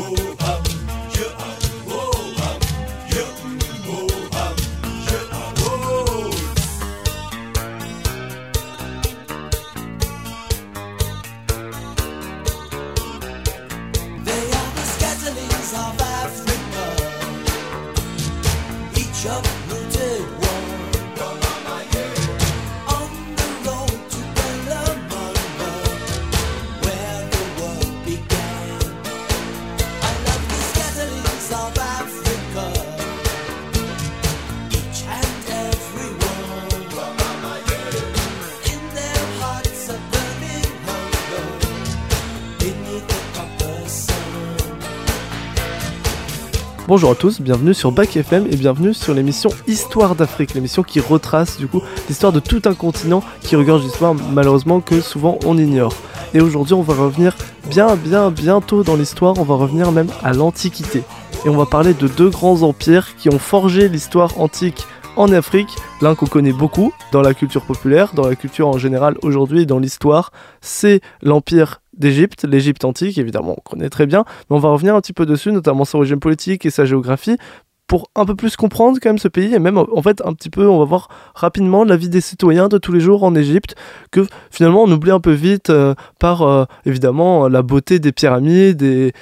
vou. Bonjour à tous, bienvenue sur Bac FM et bienvenue sur l'émission Histoire d'Afrique, l'émission qui retrace du coup l'histoire de tout un continent qui regorge d'histoire malheureusement que souvent on ignore. Et aujourd'hui on va revenir bien bien bientôt dans l'histoire, on va revenir même à l'Antiquité. Et on va parler de deux grands empires qui ont forgé l'histoire antique en Afrique, l'un qu'on connaît beaucoup dans la culture populaire, dans la culture en général aujourd'hui, dans l'histoire, c'est l'empire d'Égypte, l'Égypte antique, évidemment, on connaît très bien, mais on va revenir un petit peu dessus, notamment son régime politique et sa géographie, pour un peu plus comprendre quand même ce pays et même en fait un petit peu on va voir rapidement la vie des citoyens de tous les jours en Égypte que finalement on oublie un peu vite euh, par euh, évidemment la beauté des pyramides et,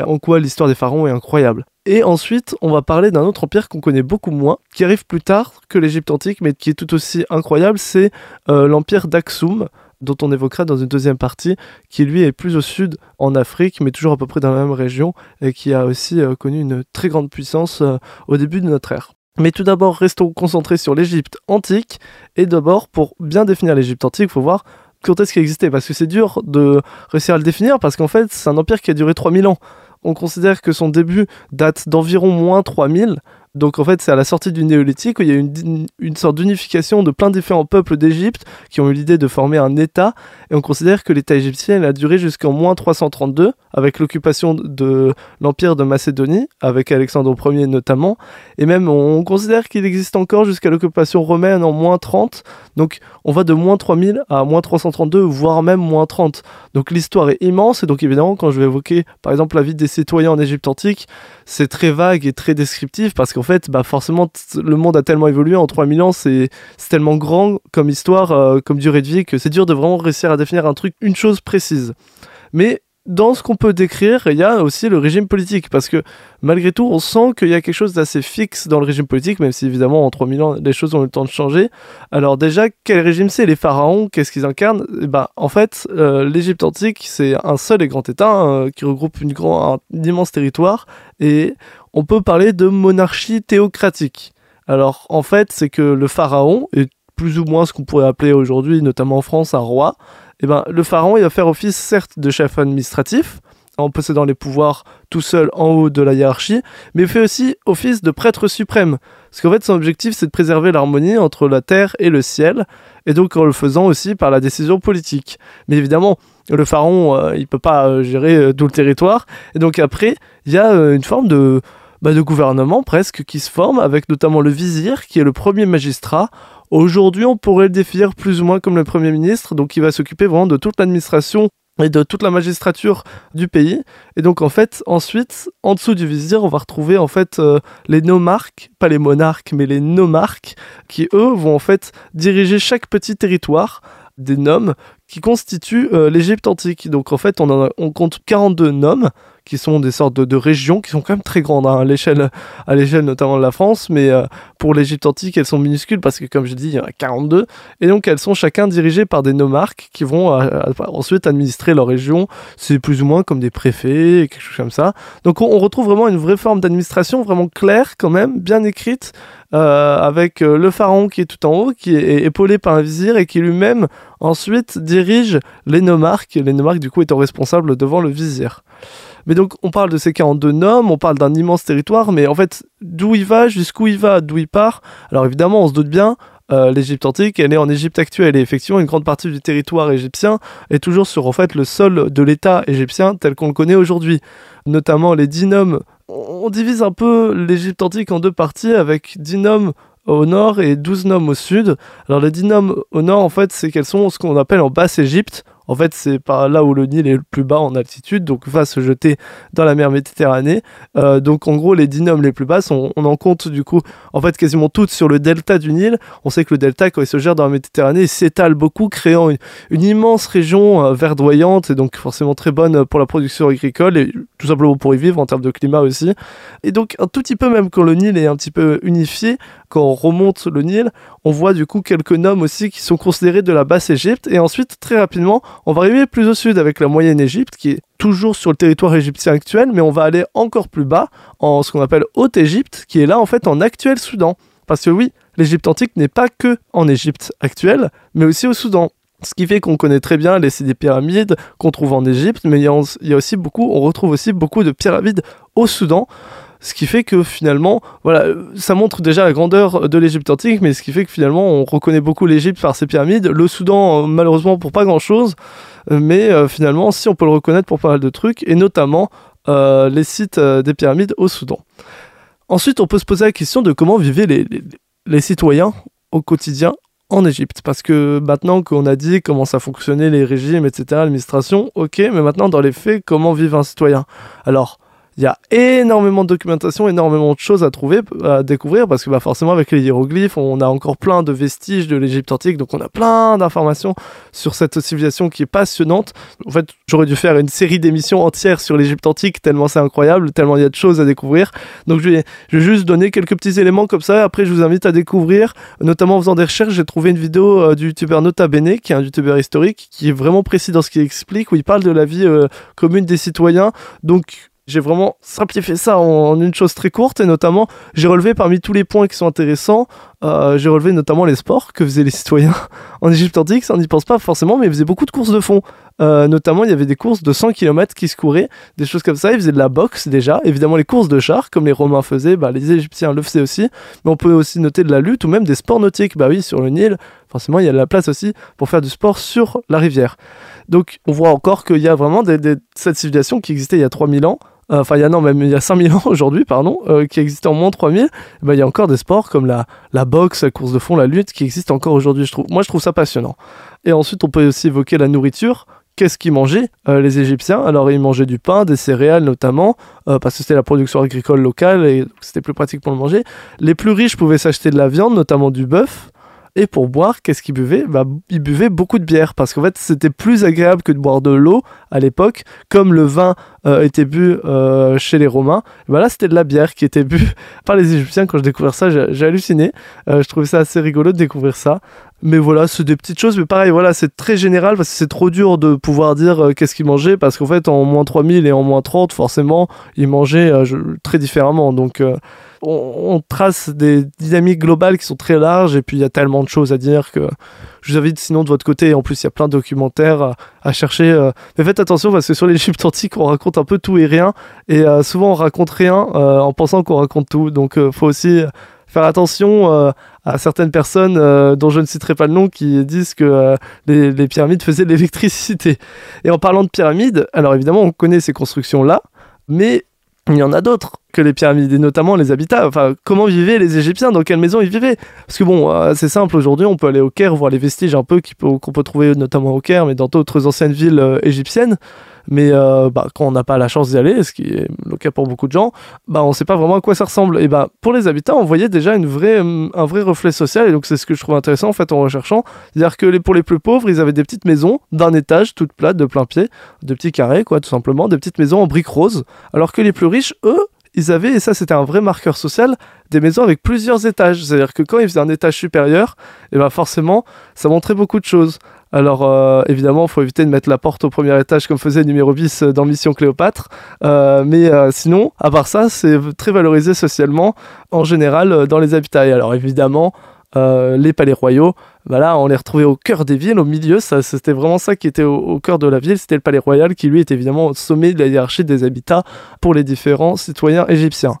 en quoi l'histoire des pharaons est incroyable. Et ensuite, on va parler d'un autre empire qu'on connaît beaucoup moins, qui arrive plus tard que l'Égypte antique, mais qui est tout aussi incroyable, c'est euh, l'empire d'Aksum, dont on évoquera dans une deuxième partie, qui lui est plus au sud en Afrique, mais toujours à peu près dans la même région, et qui a aussi euh, connu une très grande puissance euh, au début de notre ère. Mais tout d'abord, restons concentrés sur l'Égypte antique, et d'abord, pour bien définir l'Égypte antique, il faut voir quand est-ce qu'il existait, parce que c'est dur de réussir à le définir, parce qu'en fait, c'est un empire qui a duré 3000 ans on considère que son début date d'environ moins 3000. Donc en fait, c'est à la sortie du néolithique où il y a une, une sorte d'unification de plein différents peuples d'Égypte qui ont eu l'idée de former un État. Et on considère que l'État égyptien a duré jusqu'en moins 332 avec l'occupation de l'Empire de Macédonie, avec Alexandre Ier notamment. Et même on considère qu'il existe encore jusqu'à l'occupation romaine en moins 30. Donc on va de moins 3000 à moins 332, voire même moins 30. Donc l'histoire est immense. Et donc évidemment, quand je vais évoquer par exemple la vie des citoyens en Égypte antique, c'est très vague et très descriptif parce qu'en fait, bah forcément, le monde a tellement évolué en 3000 ans, c'est tellement grand comme histoire, euh, comme durée de vie, que c'est dur de vraiment réussir à définir un truc, une chose précise. Mais dans ce qu'on peut décrire, il y a aussi le régime politique, parce que malgré tout, on sent qu'il y a quelque chose d'assez fixe dans le régime politique, même si évidemment en 3000 ans, les choses ont eu le temps de changer. Alors déjà, quel régime c'est? Les pharaons, qu'est-ce qu'ils incarnent? Eh ben, En fait, euh, l'Égypte antique, c'est un seul et grand État hein, qui regroupe un immense territoire, et on peut parler de monarchie théocratique. Alors en fait, c'est que le pharaon est plus ou moins ce qu'on pourrait appeler aujourd'hui, notamment en France, un roi eh ben, le pharaon il va faire office certes de chef administratif, en possédant les pouvoirs tout seul en haut de la hiérarchie, mais il fait aussi office de prêtre suprême. Parce qu'en fait, son objectif, c'est de préserver l'harmonie entre la terre et le ciel, et donc en le faisant aussi par la décision politique. Mais évidemment, le pharaon, euh, il peut pas euh, gérer euh, tout le territoire, et donc après, il y a une forme de, bah, de gouvernement presque qui se forme, avec notamment le vizir, qui est le premier magistrat, Aujourd'hui, on pourrait le définir plus ou moins comme le Premier ministre, donc il va s'occuper vraiment de toute l'administration et de toute la magistrature du pays. Et donc en fait, ensuite, en dessous du vizir, on va retrouver en fait euh, les nomarques, pas les monarques, mais les nomarques, qui eux vont en fait diriger chaque petit territoire des noms qui constituent euh, l'Égypte antique. Donc en fait, on, on compte 42 noms qui sont des sortes de, régions qui sont quand même très grandes hein, à l'échelle à l'échelle notamment de la France, mais euh, pour l'Égypte antique, elles sont minuscules parce que comme je dis, il y en a 42 et donc elles sont chacun dirigées par des nomarques qui vont euh, euh, ensuite administrer leur région. C'est plus ou moins comme des préfets, quelque chose comme ça. Donc on, retrouve vraiment une vraie forme d'administration vraiment claire quand même, bien écrite. avec le pharaon qui est tout en haut, qui est épaulé par un vizir et qui lui-même ensuite dirige les nomarques, les nomarques du coup étant responsables devant le vizir. Mais donc, on parle de ces 42 noms, on parle d'un immense territoire, mais en fait, d'où il va, jusqu'où il va, d'où il part? Alors évidemment, on se doute bien, euh, l'Égypte antique, elle est en Égypte actuelle et effectivement une grande partie du territoire égyptien est toujours sur en fait le sol de l'État égyptien tel qu'on le connaît aujourd'hui. Notamment les dix noms. On divise un peu l'Égypte antique en deux parties avec dix noms au nord et 12 noms au sud. Alors les dix noms au nord en fait c'est qu'elles sont ce qu'on appelle en basse Égypte En fait, c'est par là où le Nil est le plus bas en altitude, donc va se jeter dans la mer Méditerranée. Euh, donc en gros, les dinomes les plus basses, on, en compte du coup, en fait, quasiment toutes sur le delta du Nil. On sait que le delta, quand il se gère dans la Méditerranée, s'étale beaucoup, créant une, immense région euh, verdoyante et donc forcément très bonne pour la production agricole et tout simplement pour y vivre en termes de climat aussi. Et donc un tout petit peu même quand le Nil est un petit peu unifié, quand on remonte le Nil, on voit du coup quelques noms aussi qui sont considérés de la basse Égypte. Et ensuite, très rapidement, on va arriver plus au sud avec la moyenne Égypte, qui est toujours sur le territoire égyptien actuel, mais on va aller encore plus bas en ce qu'on appelle Haute Égypte, qui est là en fait en actuel Soudan. Parce que oui, l'Égypte antique n'est pas que en Égypte actuelle, mais aussi au Soudan. Ce qui fait qu'on connaît très bien les des pyramides qu'on trouve en Égypte, mais il y, a aussi beaucoup, on retrouve aussi beaucoup de pyramides au Soudan. Ce qui fait que finalement, voilà, ça montre déjà la grandeur de l'Égypte antique, mais ce qui fait que finalement, on reconnaît beaucoup l'Égypte par ses pyramides, le Soudan, euh, malheureusement, pour pas grand chose, euh, mais euh, finalement, si on peut le reconnaître pour pas mal de trucs, et notamment les sites des pyramides au Soudan. Ensuite, on peut se poser la question de comment vivaient les, les citoyens au quotidien en Égypte. Parce que maintenant qu'on a dit comment ça fonctionnait, les régimes, etc., l'administration, ok, mais maintenant dans les faits, comment vivent un citoyen? Alors, il y a énormément de documentation, énormément de choses à trouver, à découvrir, parce que bah, forcément avec les hiéroglyphes, on a encore plein de vestiges de l'Égypte antique, donc on a plein d'informations sur cette civilisation qui est passionnante. En fait, j'aurais dû faire une série d'émissions entières sur l'Égypte antique, tellement c'est incroyable, tellement il y a de choses à découvrir. Donc je vais, juste donner quelques petits éléments comme ça, après je vous invite à découvrir, notamment en faisant des recherches, j'ai trouvé une vidéo euh, du youtubeur Nota Bene, qui est un youtubeur historique, qui est vraiment précis dans ce qu'il explique, où il parle de la vie euh, commune des citoyens. Donc j'ai vraiment simplifié ça en, une chose très courte et notamment j'ai relevé parmi tous les points qui sont intéressants, euh, j'ai relevé notamment les sports que faisaient les citoyens en Égypte antique, ça n'y pense pas forcément, mais ils faisaient beaucoup de courses de fond. Euh, notamment il y avait des courses de 100 km qui se couraient, des choses comme ça, ils faisaient de la boxe déjà, évidemment les courses de chars comme les Romains faisaient, bah, les Égyptiens le faisaient aussi, mais on peut aussi noter de la lutte ou même des sports nautiques, bah oui sur le Nil, forcément il y a de la place aussi pour faire du sport sur la rivière. Donc on voit encore qu'il y a vraiment cette civilisation qui existait il y a 3000 ans, enfin il y a non même il y a 5000 ans aujourd'hui pardon euh, qui existait en moins 3000 eh ben, il y a encore des sports comme la, la boxe la course de fond la lutte qui existent encore aujourd'hui moi je trouve ça passionnant et ensuite on peut aussi évoquer la nourriture Qu'est-ce qu'ils mangeaient, euh, les Égyptiens? Alors, ils mangeaient du pain, des céréales notamment, parce que c'était la production agricole locale et c'était plus pratique pour le manger. Les plus riches pouvaient s'acheter de la viande, notamment du bœuf. Et pour boire, qu'est-ce qu'ils buvaient bah, Ils buvaient beaucoup de bière parce qu'en fait, c'était plus agréable que de boire de l'eau à l'époque. Comme le vin euh, était bu euh, chez les Romains, bah là, c'était de la bière qui était bu par les Égyptiens. Quand je découvert ça, j'ai halluciné. Euh, je trouvais ça assez rigolo de découvrir ça. Mais voilà, c'est des petites choses. Mais pareil, voilà, c'est très général parce que c'est trop dur de pouvoir dire qu'est-ce qu'ils mangeaient parce qu'en fait, en moins 3000 et en moins 30, forcément, ils mangeaient très différemment. Donc, on, trace des dynamiques globales qui sont très larges et puis il y a tellement de choses à dire que je vous invite sinon de votre côté, en plus il y a plein de documentaires à, chercher. Euh. mais faites attention parce que sur l'Égypte antique on raconte un peu tout et rien et euh, souvent on raconte rien euh, en pensant qu'on raconte tout. Donc faut aussi faire attention à certaines personnes dont je ne citerai pas le nom qui disent que les, les, pyramides faisaient de l'électricité. Et en parlant de pyramides, alors évidemment on connaît ces constructions-là, mais il y en a d'autres que les pyramides, et notamment les habitats. Comment vivaient les Égyptiens? Dans quelle maison ils vivaient? Parce que bon, euh, c'est simple, aujourd'hui, on peut aller au Caire, voir les vestiges un peu qu'on peut, trouver notamment au Caire, mais dans d'autres anciennes villes euh, égyptiennes. Mais euh, bah, quand on n'a pas la chance d'y aller, ce qui est le cas pour beaucoup de gens, bah, on ne sait pas vraiment à quoi ça ressemble. Et bah, pour les habitants, on voyait déjà une vraie, un vrai reflet social. Et donc, c'est ce que je trouve intéressant en fait en recherchant. C'est-à-dire que pour les plus pauvres, ils avaient des petites maisons d'un étage, toutes plates, de plein pied, de petits carrés, quoi, tout simplement, des petites maisons en briques roses. Alors que les plus riches, eux, ils avaient, et ça c'était un vrai marqueur social, des maisons avec plusieurs étages. C'est-à-dire que quand ils faisaient un étage supérieur, et eh ben forcément, ça montrait beaucoup de choses. Alors euh, évidemment, il faut éviter de mettre la porte au premier étage comme faisait numéro 10 dans Mission Cléopâtre. Euh, mais euh, sinon, à part ça, c'est très valorisé socialement en général dans les habitats. Et alors évidemment, les palais royaux, voilà, on les retrouvait au cœur des villes, au milieu. Ça, c'était vraiment ça qui était au, cœur de la ville. C'était le palais royal qui lui était évidemment au sommet de la hiérarchie des habitats pour les différents citoyens égyptiens.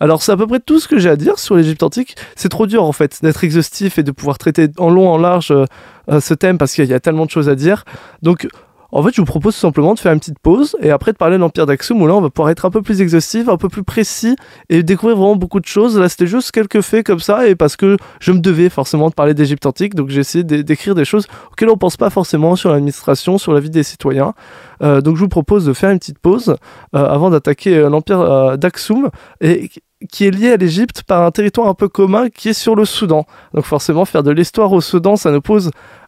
Alors c'est à peu près tout ce que j'ai à dire sur l'Égypte antique. C'est trop dur en fait d'être exhaustif et de pouvoir traiter en long en large euh, ce thème parce qu'il y a tellement de choses à dire. Donc En fait, je vous propose tout simplement de faire une petite pause et après de parler de l'Empire d'Axum où là, on va pouvoir être un peu plus exhaustif, un peu plus précis et découvrir vraiment beaucoup de choses. Là, c'était juste quelques faits comme ça et parce que je me devais forcément de parler d'Égypte antique, donc j'ai essayé d'écrire des choses auxquelles on pense pas forcément sur l'administration, sur la vie des citoyens. Euh, donc, je vous propose de faire une petite pause euh, avant d'attaquer euh, l'Empire d'Axum et qui est lié à l'Égypte par un territoire un peu commun qui est sur le Soudan. Donc forcément, faire de l'histoire au Soudan, ça nous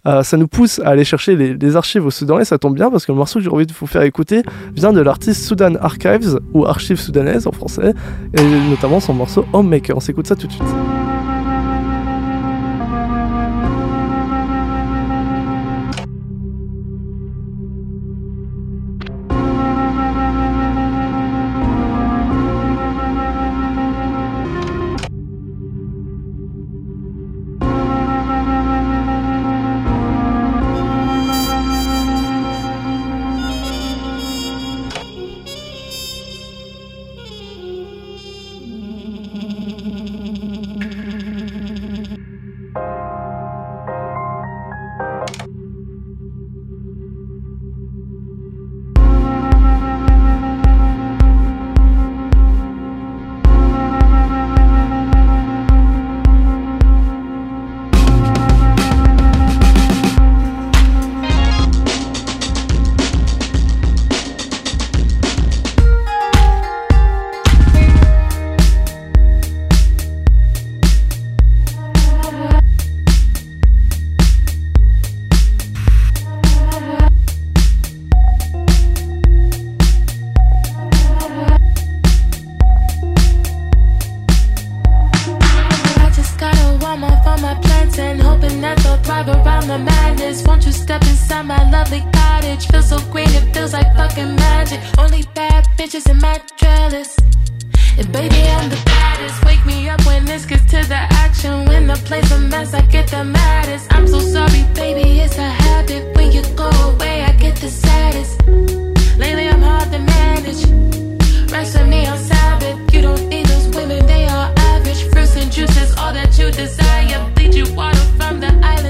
euh, pousse à aller chercher les, archives au Soudan et ça tombe bien parce que le morceau que j'ai envie de vous faire écouter vient de l'artiste Sudan Archives ou Archives soudanaises en français, et notamment son morceau Homemaker. On s'écoute ça tout de suite. madness and hoping that they'll thrive around the madness. Won't you step inside my lovely cottage? Feels so great, it feels like fucking magic. Only bad bitches in my trellis. And baby, I'm the baddest. Wake me up when this gets to the action. When the place a mess, I get the maddest. I'm so sorry, baby, it's a habit. When you go away, I get the saddest. Lately, I'm hard to manage. Rest with me on Sabbath. You don't need those women, they are fresh fruits and juices, all that you desire. Bleed you water from the island.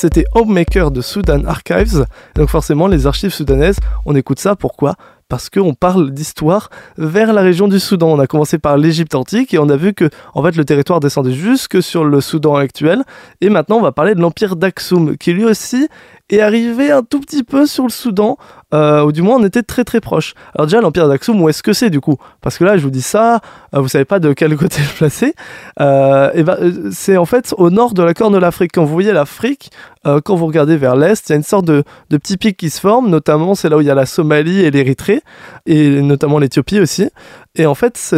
C'était Homemaker de Sudan Archives. Donc forcément, les archives soudanaises, on écoute ça, pourquoi? Parce qu'on parle d'histoire vers la région du Soudan. On a commencé par l'Égypte antique et on a vu que en fait le territoire descendait jusque sur le Soudan actuel. Et maintenant on va parler de l'empire d'Aksum qui lui aussi est arrivé un tout petit peu sur le Soudan, euh, ou du moins on était très très proche. Alors déjà l'empire d'Aksum, où est-ce que c'est du coup? Parce que là je vous dis ça, euh, vous savez pas de quel côté le placer. Euh, et ben, c'est en fait au nord de la Corne de l'Afrique. Quand vous voyez l'Afrique, quand vous regardez vers l'est, il y a une sorte de, de petit pic qui se forme, notamment c'est là où il y a la Somalie et l'Érythrée, et notamment l'Éthiopie aussi. Et en fait,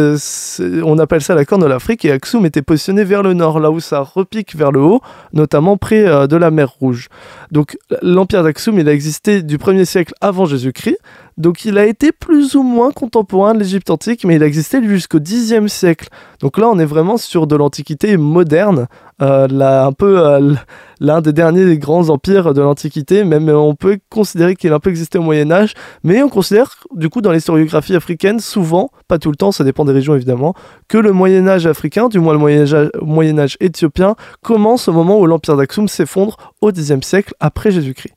on appelle ça la Corne de l'Afrique, et Aksum était positionné vers le nord, là où ça repique vers le haut, notamment près euh, de la mer Rouge. Donc l'empire d'Aksum, il a existé du 1er siècle avant Jésus-Christ, donc il a été plus ou moins contemporain de l'Égypte antique, mais il a existé jusqu'au 10e siècle. Donc là, on est vraiment sur de l'Antiquité moderne, euh, un peu euh, l'un des derniers grands empires de l'Antiquité, même euh, on peut considérer qu'il a un peu existé au Moyen Âge, mais on considère du coup dans l'historiographie africaine souvent, pas tout le temps, ça dépend des régions évidemment, que le Moyen Âge africain, du moins le Moyen Âge, éthiopien, commence au moment où l'empire d'Aksum s'effondre au Xe siècle après Jésus-Christ.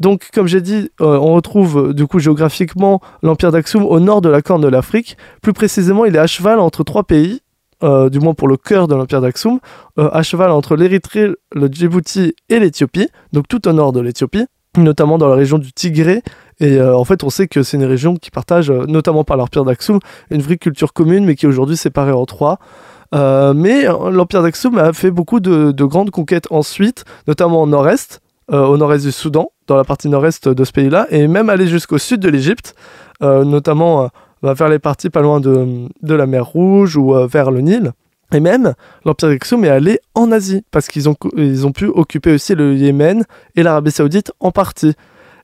Donc, comme j'ai dit, on retrouve du coup géographiquement l'empire d'Aksum au nord de la Corne de l'Afrique. Plus précisément, il est à cheval entre trois pays, euh, du moins pour le cœur de l'empire d'Aksum, euh, à cheval entre l'Érythrée, le Djibouti et l'Éthiopie, donc tout au nord de l'Éthiopie, notamment dans la région du Tigré. Et euh, en fait, on sait que c'est une région qui partage, notamment par l'empire d'Aksum, une vraie culture commune, mais qui est aujourd'hui séparée en trois. Mais l'empire d'Aksum a fait beaucoup de, de grandes conquêtes ensuite, notamment au nord-est, au nord-est du Soudan, dans la partie nord-est de ce pays-là, et même aller jusqu'au sud de l'Égypte, notamment bah, vers les parties pas loin de, la mer Rouge ou euh, vers le Nil. Et même, l'Empire d'Aksum est allé en Asie, parce qu'ils ont, pu occuper aussi le Yémen et l'Arabie Saoudite en partie.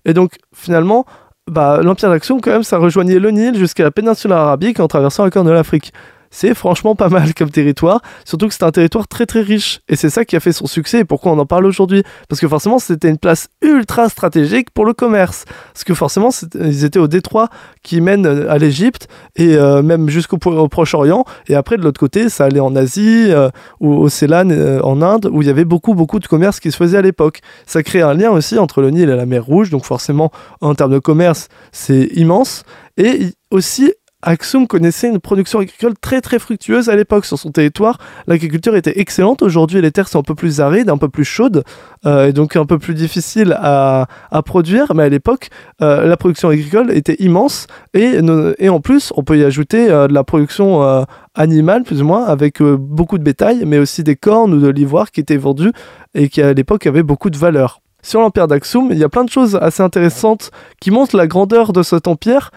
Et donc, finalement, bah, l'Empire d'Aksum, quand même, ça rejoignait le Nil jusqu'à la péninsule arabique en traversant la Corne de l'Afrique. C'est franchement pas mal comme territoire, surtout que c'est un territoire très très riche. Et c'est ça qui a fait son succès et pourquoi on en parle aujourd'hui. Parce que forcément, c'était une place ultra stratégique pour le commerce. Parce que forcément, ils étaient au détroit qui mène euh, à l'Égypte et euh, même jusqu'au Pro- au Proche-Orient. Et après, de l'autre côté, ça allait en Asie euh, ou au Ceylan, en Inde, où il y avait beaucoup, beaucoup de commerce qui se faisait à l'époque. Ça crée un lien aussi entre le Nil et la mer Rouge. Donc forcément, en termes de commerce, c'est immense. Et aussi, Aksum connaissait une production agricole très très fructueuse à l'époque sur son territoire. L'agriculture était excellente. Aujourd'hui, les terres sont un peu plus arides, un peu plus chaudes, euh, et donc un peu plus difficiles à, à produire. Mais à l'époque, euh, la production agricole était immense. Et, et en plus, on peut y ajouter euh, de la production animale, plus ou moins, avec beaucoup de bétail, mais aussi des cornes ou de l'ivoire qui étaient vendus et qui à l'époque avaient beaucoup de valeur. Sur l'empire d'Aksum, il y a plein de choses assez intéressantes qui montrent la grandeur de cet empire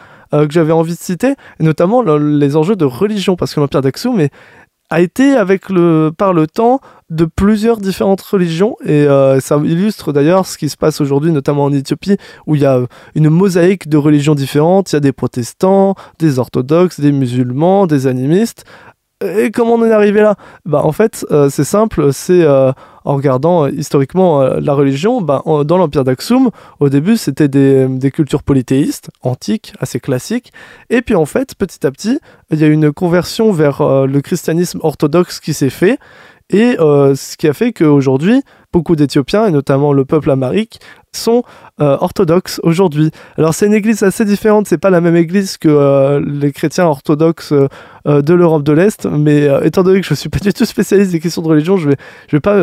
que j'avais envie de citer, notamment le- les enjeux de religion, parce que l'empire d'Aksum a été avec le, par le temps de plusieurs différentes religions, et euh, ça illustre d'ailleurs ce qui se passe aujourd'hui, notamment en Éthiopie, où il y a une mosaïque de religions différentes, il y a des protestants, des orthodoxes, des musulmans, des animistes. Et comment on est arrivé là? Bah, En fait, euh, c'est simple, c'est euh, en regardant euh, historiquement la religion, bah, dans l'Empire d'Aksum, au début, c'était des, des cultures polythéistes, antiques, assez classiques. Et puis en fait, petit à petit, il y a une conversion vers le christianisme orthodoxe qui s'est fait. Et ce qui a fait qu'aujourd'hui, beaucoup d'Éthiopiens, et notamment le peuple amharique, sont euh, orthodoxes aujourd'hui. Alors c'est une église assez différente, c'est pas la même église que euh, les chrétiens orthodoxes euh, de l'Europe de l'Est, mais étant donné que je suis pas du tout spécialiste des questions de religion, je vais, je vais pas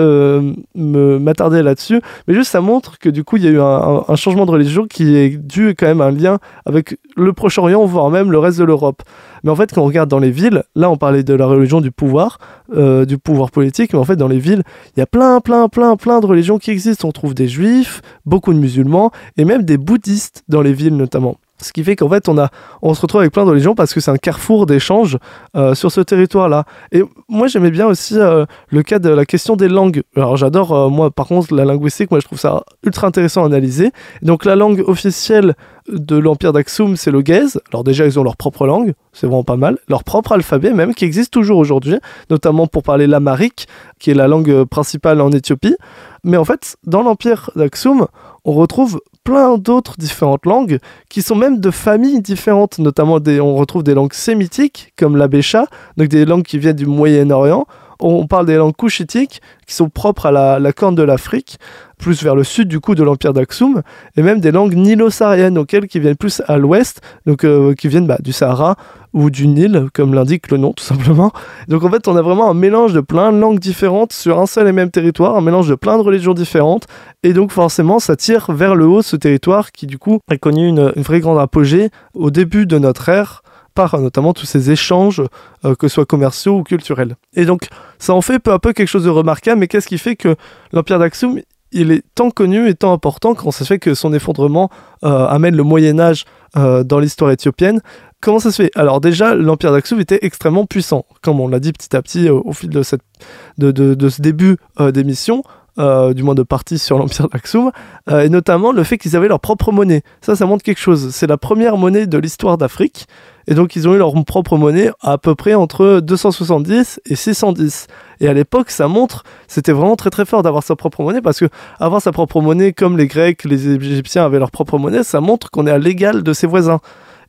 m'attarder là-dessus, mais juste ça montre que du coup il y a eu un, changement de religion qui est dû quand même à un lien avec le Proche-Orient, voire même le reste de l'Europe. Mais en fait, quand on regarde dans les villes, là on parlait de la religion du pouvoir, du pouvoir politique, mais en fait dans les villes, il y a plein, plein, plein, plein de religions qui existent. On trouve des juifs, beaucoup de musulmans et même des bouddhistes dans les villes notamment. Ce qui fait qu'en fait, on, a, on se retrouve avec plein de religions parce que c'est un carrefour d'échanges euh, sur ce territoire-là. Et moi, j'aimais bien aussi euh, le cas de la question des langues. Alors, j'adore, euh, moi, par contre, la linguistique, moi, je trouve ça ultra intéressant à analyser. Donc, la langue officielle de l'Empire d'Aksum, c'est le Gèze. Alors, déjà, ils ont leur propre langue, c'est vraiment pas mal. Leur propre alphabet, même, qui existe toujours aujourd'hui, notamment pour parler l'amharique, qui est la langue principale en Éthiopie. Mais en fait, dans l'Empire d'Aksum, on retrouve plein d'autres différentes langues qui sont même de familles différentes, notamment des, on retrouve des langues sémitiques comme l'abécha, donc des langues qui viennent du Moyen-Orient. On parle des langues couchitiques qui sont propres à la, corne de l'Afrique, plus vers le sud du coup de l'empire d'Aksum, et même des langues nilo-sahariennes, auxquelles qui viennent plus à l'ouest, donc euh, qui viennent bah, du Sahara ou du Nil, comme l'indique le nom tout simplement. Donc en fait, on a vraiment un mélange de plein de langues différentes sur un seul et même territoire, un mélange de plein de religions différentes, et donc forcément, ça tire vers le haut ce territoire qui du coup a connu une, une vraie grande apogée au début de notre ère par notamment tous ces échanges, euh, que ce soit commerciaux ou culturels. Et donc, ça en fait peu à peu quelque chose de remarquable, mais qu'est-ce qui fait que l'Empire d'Aksum, il est tant connu et tant important? Quand ça se fait que son effondrement euh, amène le Moyen Âge euh, dans l'histoire éthiopienne? Comment ça se fait? Alors déjà, l'Empire d'Aksum était extrêmement puissant, comme on l'a dit petit à petit au fil de, cette, de, de ce début d'émission. Euh, du moins de partie sur l'Empire d'Aksum, euh, et notamment le fait qu'ils avaient leur propre monnaie. Ça, ça montre quelque chose. C'est la première monnaie de l'histoire d'Afrique, et donc ils ont eu leur propre monnaie à peu près entre 270 et 610. Et à l'époque, ça montre, c'était vraiment très très fort d'avoir sa propre monnaie, parce que avoir sa propre monnaie, comme les Grecs, les Égyptiens avaient leur propre monnaie, ça montre qu'on est à l'égal de ses voisins.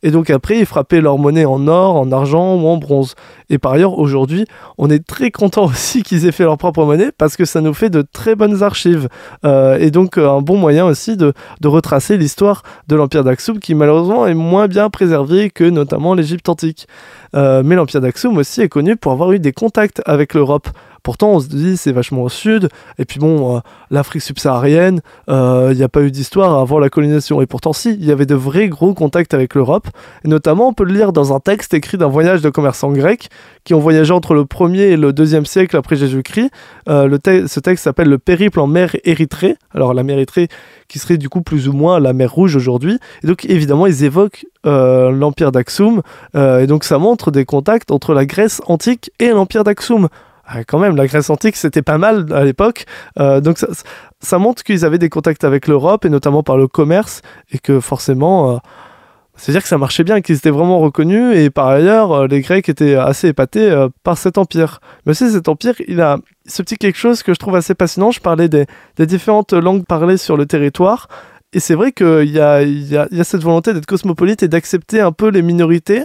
Et donc après, ils frappaient leur monnaie en or, en argent ou en bronze. Et par ailleurs, aujourd'hui, on est très content aussi qu'ils aient fait leur propre monnaie parce que ça nous fait de très bonnes archives. Euh, et donc euh, un bon moyen aussi de, retracer l'histoire de l'Empire d'Aksum qui malheureusement est moins bien préservé que notamment l'Égypte antique. Euh, mais l'Empire d'Aksum aussi est connu pour avoir eu des contacts avec l'Europe. Pourtant, on se dit c'est vachement au sud. Et puis bon, euh, l'Afrique subsaharienne, il euh, n'y a pas eu d'histoire avant la colonisation. Et pourtant, si, il y avait de vrais gros contacts avec l'Europe. Et notamment, on peut le lire dans un texte écrit d'un voyage de commerçants grecs qui ont voyagé entre le 1er et le 2e siècle après Jésus-Christ. Euh, ce texte s'appelle Le périple en mer Érythrée. Alors la mer Érythrée qui serait du coup plus ou moins la mer Rouge aujourd'hui. Et donc évidemment, ils évoquent l'empire d'Aksum. et donc ça montre des contacts entre la Grèce antique et l'empire d'Aksum. Ah, quand même, la Grèce antique, c'était pas mal à l'époque. Euh, donc ça, montre qu'ils avaient des contacts avec l'Europe, et notamment par le commerce, et que forcément, euh, c'est-à-dire que ça marchait bien, qu'ils étaient vraiment reconnus, et par ailleurs, euh, les Grecs étaient assez épatés par cet empire. Mais aussi, cet empire, il a ce petit quelque chose que je trouve assez fascinant. Je parlais des, différentes langues parlées sur le territoire. Et c'est vrai qu'il y a cette volonté d'être cosmopolite et d'accepter un peu les minorités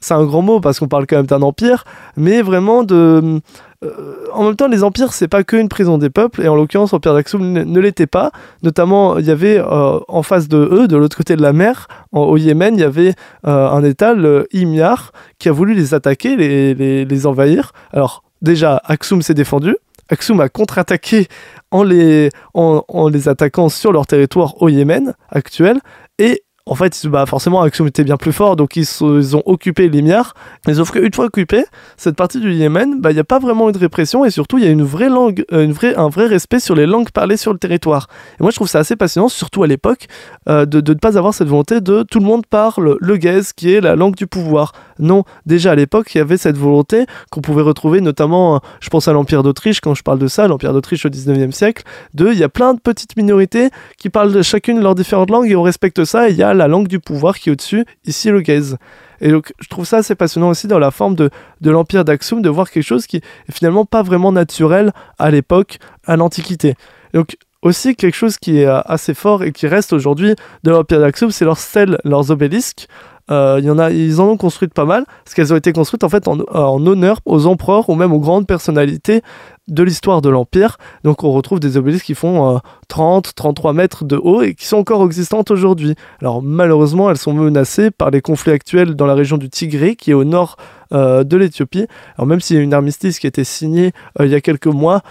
c'est un grand mot parce qu'on parle quand même d'un empire, mais vraiment de. Euh, en même temps, les empires, c'est pas qu'une prison des peuples, et en l'occurrence, l'empire d'Aksum ne, l'était pas. Notamment, il y avait euh, en face de eux, de l'autre côté de la mer, au Yémen, il y avait euh, un État, le Himyar, qui a voulu les attaquer, les, les, envahir. Alors, déjà, Aksum s'est défendu. Aksum a contre-attaqué en les, en les attaquant sur leur territoire au Yémen actuel. Et en fait, bah, forcément, Axiom était bien plus fort, donc ils, ont occupé l'Imiar. Mais sauf qu'une fois occupé, cette partie du Yémen, bah, il n'y a pas vraiment eu de répression, et surtout, il y a une vraie langue, euh, une vraie, un vrai respect sur les langues parlées sur le territoire. Et moi, je trouve ça assez passionnant, surtout à l'époque, euh, de, ne pas avoir cette volonté de tout le monde parle le gaze, qui est la langue du pouvoir. Non, déjà à l'époque, il y avait cette volonté qu'on pouvait retrouver, notamment, euh, je pense à l'Empire d'Autriche, quand je parle de ça, l'Empire d'Autriche au 19e siècle, de, il y a plein de petites minorités qui parlent de chacune leurs différentes langues, et on respecte ça, et il y a la langue du pouvoir qui est au-dessus, ici le gaze. Et donc je trouve ça assez passionnant aussi dans la forme de, de l'Empire d'Aksum, de voir quelque chose qui est finalement pas vraiment naturel à l'époque, à l'Antiquité. Donc aussi quelque chose qui est euh, assez fort et qui reste aujourd'hui de l'Empire d'Aksum, c'est leurs stèles, leurs obélisques. Euh, y en a, ils en ont construites pas mal, parce qu'elles ont été construites en fait en, en, honneur aux empereurs ou même aux grandes personnalités de l'histoire de l'Empire. Donc on retrouve des obélisques qui font 30, euh, 33 mètres de haut et qui sont encore existantes aujourd'hui. Alors malheureusement, elles sont menacées par les conflits actuels dans la région du Tigré, qui est au nord euh, de l'Éthiopie. Alors même s'il y a une armistice qui a été signée euh, il y a quelques mois,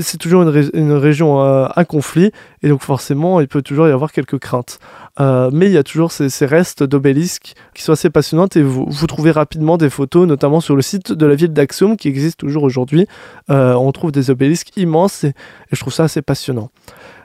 c'est toujours une, région à conflit et donc forcément il peut toujours y avoir quelques craintes. Euh, mais il y a toujours ces, restes d'obélisques qui sont assez passionnantes et vous, trouvez rapidement des photos, notamment sur le site de la ville d'Axum qui existe toujours aujourd'hui. Euh, on trouve des obélisques immenses et, je trouve ça assez passionnant.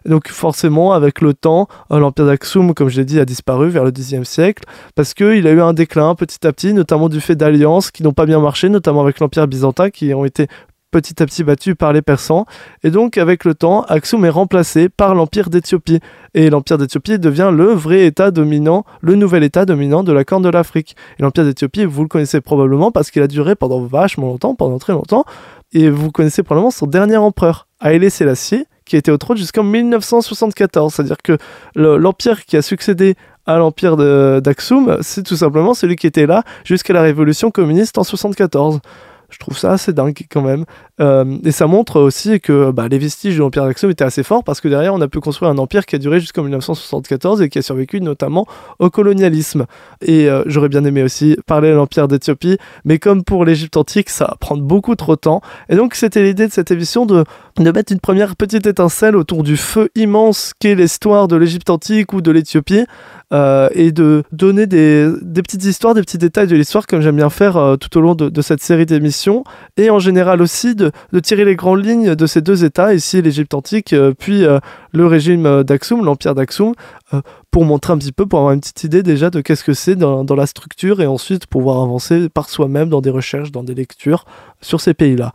Donc forcément, avec le temps, euh, l'empire d'Aksum, comme je l'ai dit, a disparu vers le Xe siècle, parce qu'il a eu un déclin petit à petit, notamment du fait d'alliances qui n'ont pas bien marché, notamment avec l'empire byzantin, qui ont été petit à petit battu par les Persans. Et donc, avec le temps, Aksum est remplacé par l'Empire d'Éthiopie. Et l'Empire d'Éthiopie devient le vrai État dominant, le nouvel État dominant de la Corne de l'Afrique. Et l'Empire d'Éthiopie, vous le connaissez probablement parce qu'il a duré pendant vachement longtemps, pendant très longtemps. Et vous connaissez probablement son dernier empereur, Haile Selassie, qui était au trône jusqu'en 1974. C'est-à-dire que l'empire qui a succédé à l'empire d'Aksum, c'est tout simplement celui qui était là jusqu'à la révolution communiste en 1974. Je trouve ça assez dingue quand même. Euh, et ça montre aussi que bah, les vestiges de l'Empire d'Axum étaient assez forts parce que derrière, on a pu construire un empire qui a duré jusqu'en 1974 et qui a survécu notamment au colonialisme. Et euh, j'aurais bien aimé aussi parler de l'Empire d'Éthiopie, mais comme pour l'Égypte antique, ça va prendre beaucoup trop de temps. Et donc, c'était l'idée de cette émission de, de mettre une première petite étincelle autour du feu immense qu'est l'histoire de l'Égypte antique ou de l'Éthiopie. Euh, et de donner des, des, petites histoires, des petits détails de l'histoire, comme j'aime bien faire tout au long de cette série d'émissions, et en général aussi de, de, tirer les grandes lignes de ces deux États, ici l'Égypte antique, euh, puis le régime d'Aksum, l'empire d'Aksum, pour montrer un petit peu, pour avoir une petite idée déjà de qu'est-ce que c'est dans, la structure, et ensuite pouvoir avancer par soi-même dans des recherches, dans des lectures sur ces pays-là.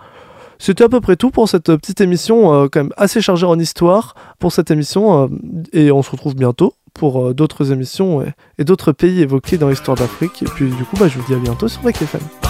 C'était à peu près tout pour cette petite émission, euh, quand même assez chargée en histoire pour cette émission. Euh, et on se retrouve bientôt pour euh, d'autres émissions et, d'autres pays évoqués dans l'histoire d'Afrique. Et puis du coup, bah, je vous dis à bientôt sur VKFM.